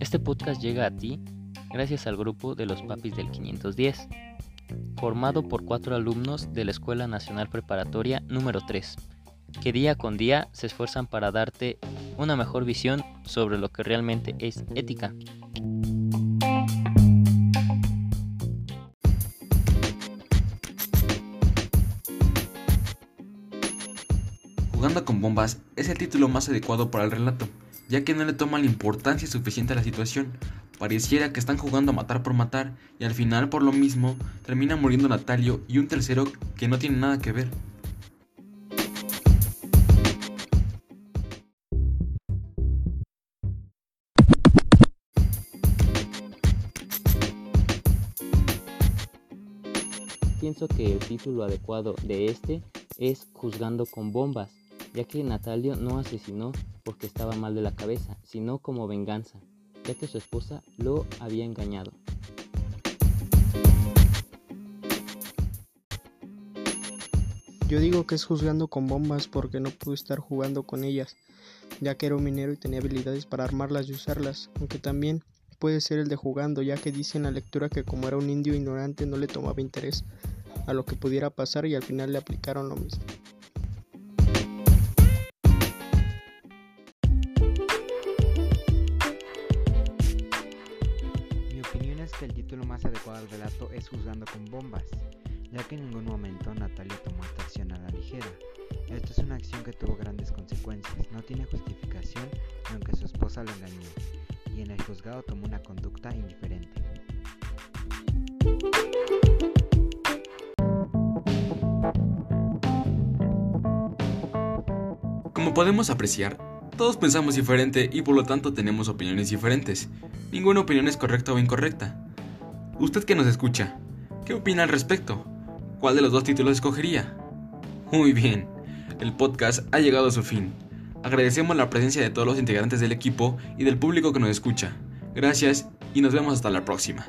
Este podcast llega a ti gracias al grupo de los papis del 510, formado por cuatro alumnos de la Escuela Nacional Preparatoria número 3, que día con día se esfuerzan para darte una mejor visión sobre lo que realmente es ética. Jugando con bombas es el título más adecuado para el relato, ya que no le toma la importancia suficiente a la situación. Pareciera que están jugando a matar por matar y al final por lo mismo termina muriendo Natalio y un tercero que no tiene nada que ver. Pienso que el título adecuado de este es Juzgando con bombas, ya que Natalio no asesinó porque estaba mal de la cabeza, sino como venganza, ya que su esposa lo había engañado. Yo digo que es juzgando con bombas porque no pudo estar jugando con ellas, ya que era un minero y tenía habilidades para armarlas y usarlas, aunque también puede ser el de jugando, ya que dice en la lectura que como era un indio ignorante no le tomaba interés a lo que pudiera pasar y al final le aplicaron lo mismo. El título más adecuado al relato es Juzgando con bombas, ya que en ningún momento Natalia tomó esta acción a la ligera. Esto es una acción que tuvo grandes consecuencias, no tiene justificación aunque su esposa lo engañó, y en el juzgado tomó una conducta indiferente. Como podemos apreciar, todos pensamos diferente y por lo tanto tenemos opiniones diferentes. Ninguna opinión es correcta o incorrecta. Usted que nos escucha, ¿qué opina al respecto? ¿Cuál de los dos títulos escogería? Muy bien, el podcast ha llegado a su fin. Agradecemos la presencia de todos los integrantes del equipo y del público que nos escucha. Gracias y nos vemos hasta la próxima.